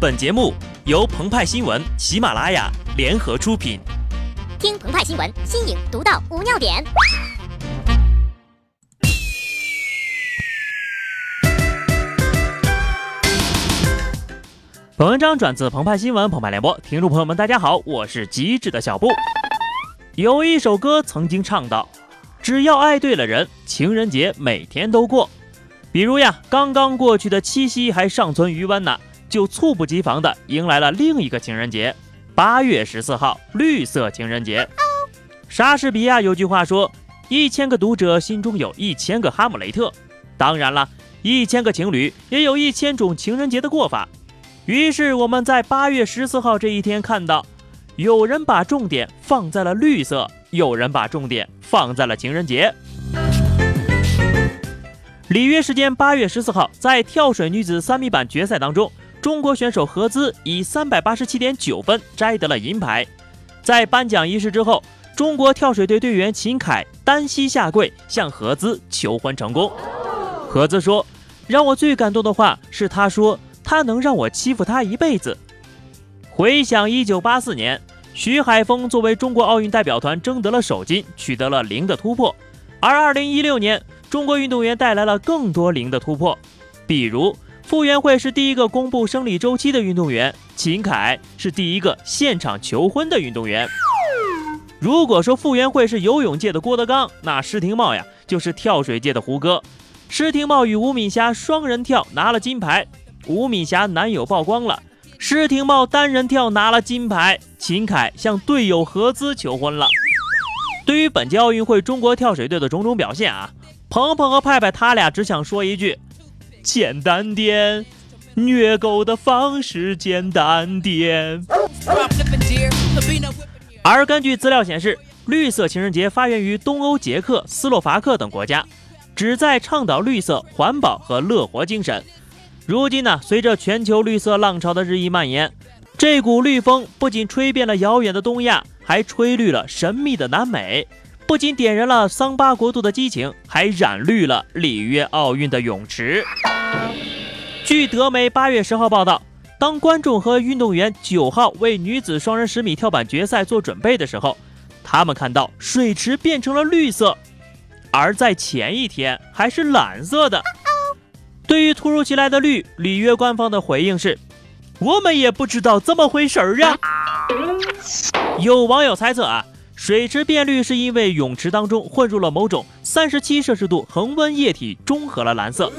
本节目由澎湃新闻、喜马拉雅联合出品。听澎湃新闻，新颖独到，无尿点。本文章转自澎湃新闻澎湃联播，听众朋友们，大家好，我是机智的小布。有一首歌曾经唱到：“只要爱对了人，情人节每天都过。”比如呀，刚刚过去的七夕还尚存余温呢。就猝不及防地迎来了另一个情人节，八月十四号，绿色情人节。莎士比亚有句话说：“一千个读者心中有一千个哈姆雷特。”当然了，一千个情侣也有一千种情人节的过法。于是我们在八月十四号这一天看到，有人把重点放在了绿色，有人把重点放在了情人节。里约时间八月十四号，在跳水女子三米板决赛当中。中国选手何姿以三百八十七点九分摘得了银牌。在颁奖仪式之后，中国跳水队队员秦凯单膝下跪向何姿求婚成功。何姿说：“让我最感动的话是，他说他能让我欺负他一辈子。”回想一九八四年，徐海峰作为中国奥运代表团争得了首金，取得了零的突破。而二零一六年，中国运动员带来了更多零的突破，比如。傅园慧是第一个公布生理周期的运动员，秦凯是第一个现场求婚的运动员。如果说傅园慧是游泳界的郭德纲，那施廷懋呀就是跳水界的胡歌。施廷懋与吴敏霞双人跳拿了金牌，吴敏霞男友曝光了，施廷懋单人跳拿了金牌，秦凯向队友何姿求婚了。对于本届奥运会中国跳水队的种种表现啊，鹏鹏和派派他俩只想说一句。简单点，虐狗的方式简单点。而根据资料显示，绿色情人节发源于东欧捷克斯洛伐克等国家，旨在倡导绿色环保和乐活精神。如今呢，随着全球绿色浪潮的日益蔓延，这股绿风不仅吹遍了遥远的东亚，还吹绿了神秘的南美。不仅点燃了桑巴国度的激情，还染绿了里约奥运的泳池。据德媒八月十号报道，当观众和运动员九号为女子双人十米跳板决赛做准备的时候，他们看到水池变成了绿色，而在前一天还是蓝色的。对于突如其来的绿，里约官方的回应是：“我们也不知道怎么回事儿啊。”有网友猜测啊。水池变绿是因为泳池当中混入了某种三十七摄氏度恒温液体，中和了蓝色。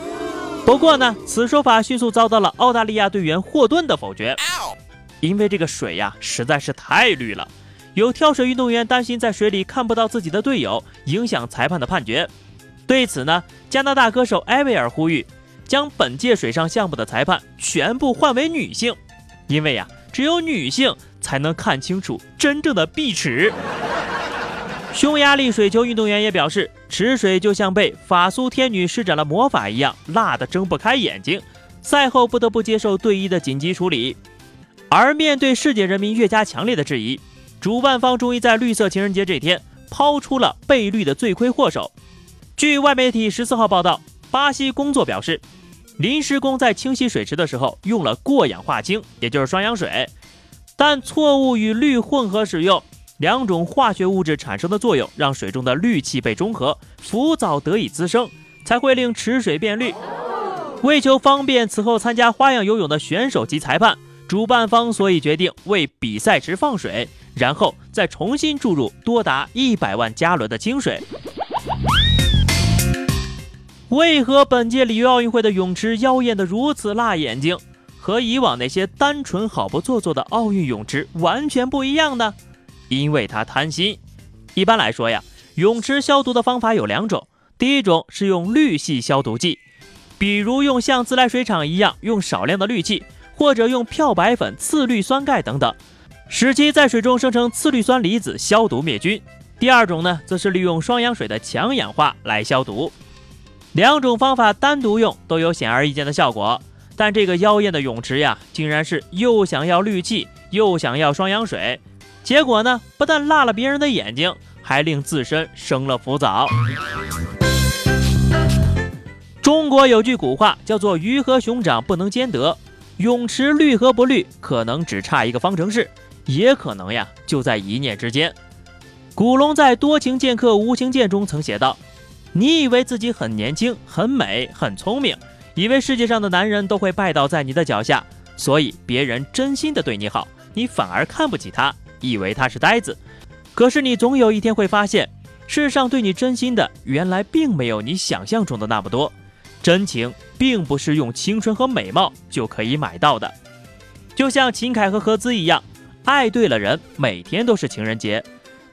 不过呢，此说法迅速遭到了澳大利亚队员霍顿的否决，因为这个水呀实在是太绿了。有跳水运动员担心在水里看不到自己的队友，影响裁判的判决。对此呢，加拿大歌手艾薇儿呼吁，将本届水上项目的裁判全部换为女性，因为呀，只有女性才能看清楚真正的碧池。匈牙利水球运动员也表示，池水就像被法苏天女施展了魔法一样，辣得睁不开眼睛。赛后不得不接受队医的紧急处理。而面对世界人民越加强烈的质疑，主办方终于在绿色情人节这天抛出了被绿的罪魁祸首。据外媒体十四号报道，巴西工作表示，临时工在清洗水池的时候用了过氧化氢，也就是双氧水，但错误与氯混合使用。两种化学物质产生的作用，让水中的氯气被中和，浮藻得以滋生，才会令池水变绿。为求方便此后参加花样游泳的选手及裁判，主办方所以决定为比赛池放水，然后再重新注入多达一百万加仑的清水。为何本届里约奥运会的泳池妖艳的如此辣眼睛，和以往那些单纯好不做作的奥运泳池完全不一样呢？因为他贪心。一般来说呀，泳池消毒的方法有两种。第一种是用氯系消毒剂，比如用像自来水厂一样用少量的氯气，或者用漂白粉、次氯酸钙等等，使其在水中生成次氯酸离子，消毒灭菌。第二种呢，则是利用双氧水的强氧化来消毒。两种方法单独用都有显而易见的效果，但这个妖艳的泳池呀，竟然是又想要氯气，又想要双氧水。结果呢，不但辣了别人的眼睛，还令自身生了浮躁。中国有句古话叫做“鱼和熊掌不能兼得”，泳池绿和不绿，可能只差一个方程式，也可能呀就在一念之间。古龙在《多情剑客无情剑》中曾写道：“你以为自己很年轻、很美、很聪明，以为世界上的男人都会拜倒在你的脚下，所以别人真心的对你好，你反而看不起他，以为他是呆子。可是你总有一天会发现，世上对你真心的，原来并没有你想象中的那么多。真情并不是用青春和美貌就可以买到的。就像秦凯和何姿一样，爱对了人，每天都是情人节。”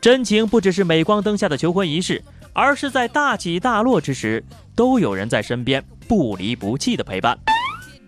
真情不只是镁光灯下的求婚仪式，而是在大起大落之时，都有人在身边不离不弃的陪伴。